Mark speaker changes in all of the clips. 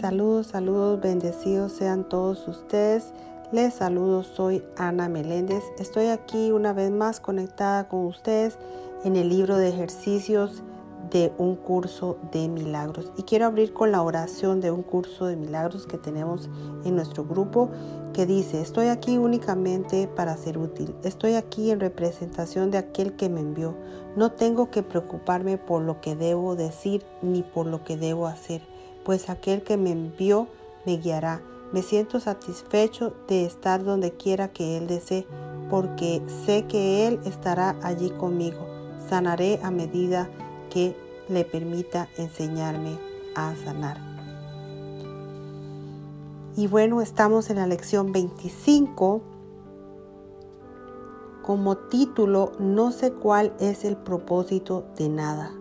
Speaker 1: Saludos, saludos, bendecidos sean todos ustedes. Les saludo, soy Ana Meléndez. Estoy aquí una vez más conectada con ustedes en el libro de ejercicios de un curso de milagros. Y quiero abrir con la oración de un curso de milagros que tenemos en nuestro grupo que dice, estoy aquí únicamente para ser útil. Estoy aquí en representación de aquel que me envió. No tengo que preocuparme por lo que debo decir ni por lo que debo hacer, pues aquel que me envió me guiará. Me siento satisfecho de estar donde quiera que Él desee, porque sé que Él estará allí conmigo. Sanaré a medida que le permita enseñarme a sanar. Y bueno, estamos en la lección 25 como título No sé cuál es el propósito de nada.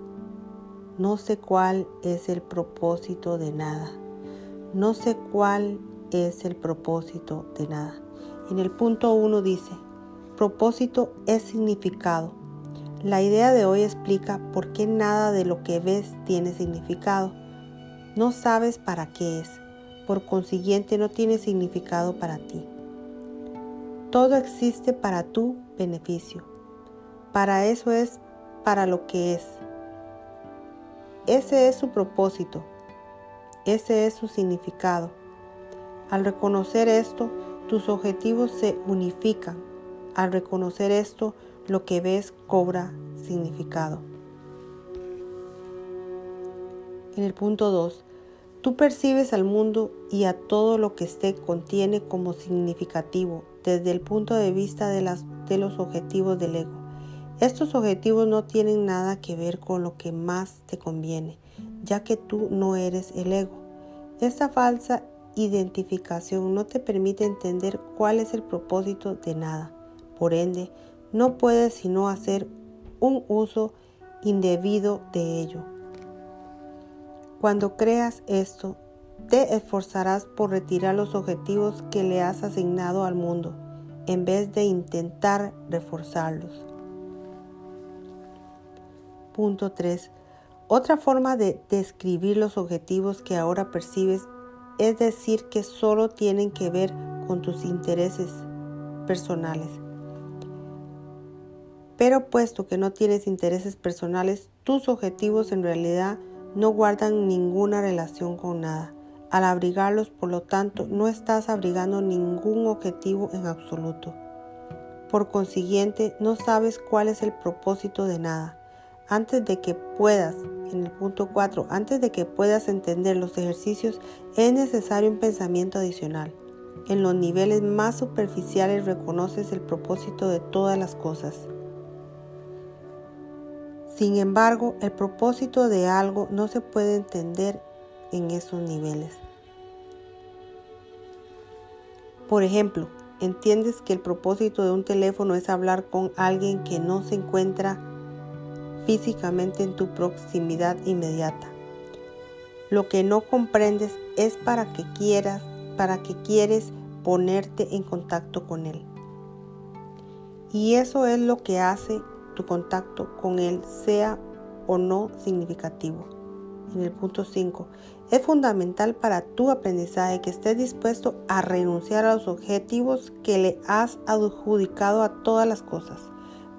Speaker 1: No sé cuál es el propósito de nada. No sé cuál es el propósito de nada. En el punto 1 dice, propósito es significado la idea de hoy explica por qué nada de lo que ves tiene significado. No sabes para qué es, por consiguiente no tiene significado para ti. Todo existe para tu beneficio. Para eso es para lo que es. Ese es su propósito. Ese es su significado. Al reconocer esto, tus objetivos se unifican. Al reconocer esto, lo que ves cobra significado. En el punto 2, tú percibes al mundo y a todo lo que esté contiene como significativo desde el punto de vista de, de los objetivos del ego. Estos objetivos no tienen nada que ver con lo que más te conviene, ya que tú no eres el ego. Esta falsa identificación no te permite entender cuál es el propósito de nada. Por ende, no puedes sino hacer un uso indebido de ello. Cuando creas esto, te esforzarás por retirar los objetivos que le has asignado al mundo, en vez de intentar reforzarlos. Punto 3. Otra forma de describir los objetivos que ahora percibes es decir que solo tienen que ver con tus intereses personales. Pero puesto que no tienes intereses personales, tus objetivos en realidad no guardan ninguna relación con nada. Al abrigarlos, por lo tanto, no estás abrigando ningún objetivo en absoluto. Por consiguiente, no sabes cuál es el propósito de nada. Antes de que puedas, en el punto 4, antes de que puedas entender los ejercicios, es necesario un pensamiento adicional. En los niveles más superficiales reconoces el propósito de todas las cosas. Sin embargo, el propósito de algo no se puede entender en esos niveles. Por ejemplo, entiendes que el propósito de un teléfono es hablar con alguien que no se encuentra físicamente en tu proximidad inmediata. Lo que no comprendes es para qué quieras, para qué quieres ponerte en contacto con él. Y eso es lo que hace tu contacto con Él sea o no significativo. En el punto 5, es fundamental para tu aprendizaje que estés dispuesto a renunciar a los objetivos que le has adjudicado a todas las cosas.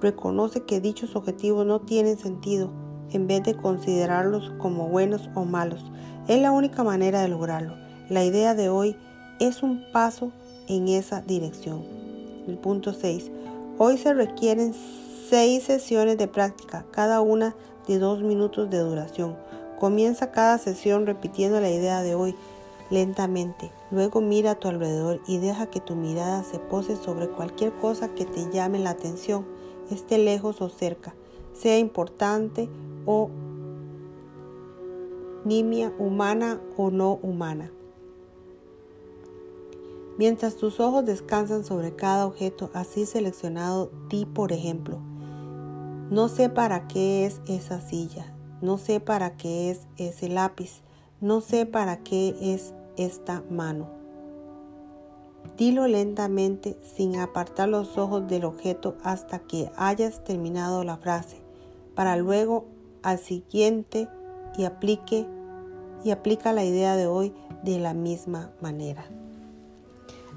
Speaker 1: Reconoce que dichos objetivos no tienen sentido en vez de considerarlos como buenos o malos. Es la única manera de lograrlo. La idea de hoy es un paso en esa dirección. El punto 6. Hoy se requieren seis sesiones de práctica, cada una de dos minutos de duración. Comienza cada sesión repitiendo la idea de hoy lentamente. Luego mira a tu alrededor y deja que tu mirada se pose sobre cualquier cosa que te llame la atención, esté lejos o cerca, sea importante o nimia, humana o no humana. Mientras tus ojos descansan sobre cada objeto así seleccionado, di por ejemplo, no sé para qué es esa silla, no sé para qué es ese lápiz, no sé para qué es esta mano. Dilo lentamente sin apartar los ojos del objeto hasta que hayas terminado la frase, para luego al siguiente y aplique y aplica la idea de hoy de la misma manera.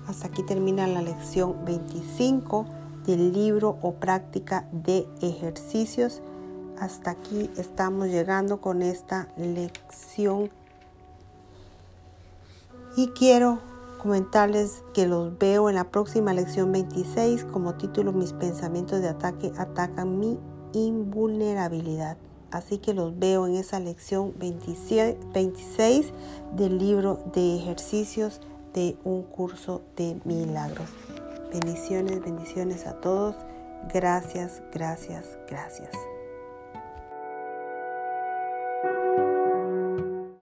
Speaker 1: Hasta aquí termina la lección 25 del libro o práctica de ejercicios. Hasta aquí estamos llegando con esta lección. Y quiero comentarles que los veo en la próxima lección 26 como título Mis pensamientos de ataque atacan mi invulnerabilidad. Así que los veo en esa lección 26 del libro de ejercicios de un curso de milagros. Bendiciones, bendiciones a todos. Gracias, gracias, gracias.